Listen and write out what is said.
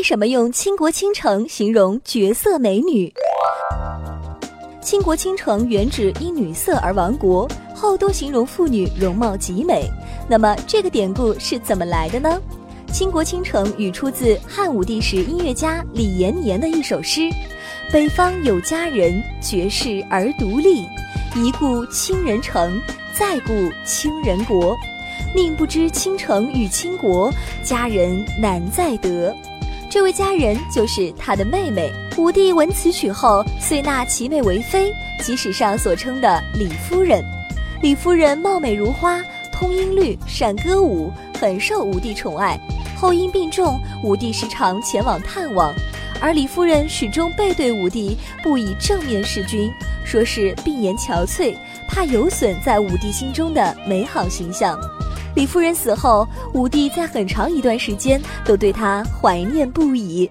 为什么用倾国倾城形容绝色美女？倾国倾城原指因女色而亡国，后多形容妇女容貌极美。那么这个典故是怎么来的呢？倾国倾城语出自汉武帝时音乐家李延年的一首诗：“北方有佳人，绝世而独立。一顾倾人城，再顾倾人国。宁不知倾城与倾国，佳人难再得。”这位佳人就是他的妹妹。武帝闻此曲后，遂纳其妹为妃，即史上所称的李夫人。李夫人貌美如花，通音律，善歌舞，很受武帝宠爱。后因病重，武帝时常前往探望，而李夫人始终背对武帝，不以正面事君，说是病颜憔悴，怕有损在武帝心中的美好形象。李夫人死后，武帝在很长一段时间都对她怀念不已。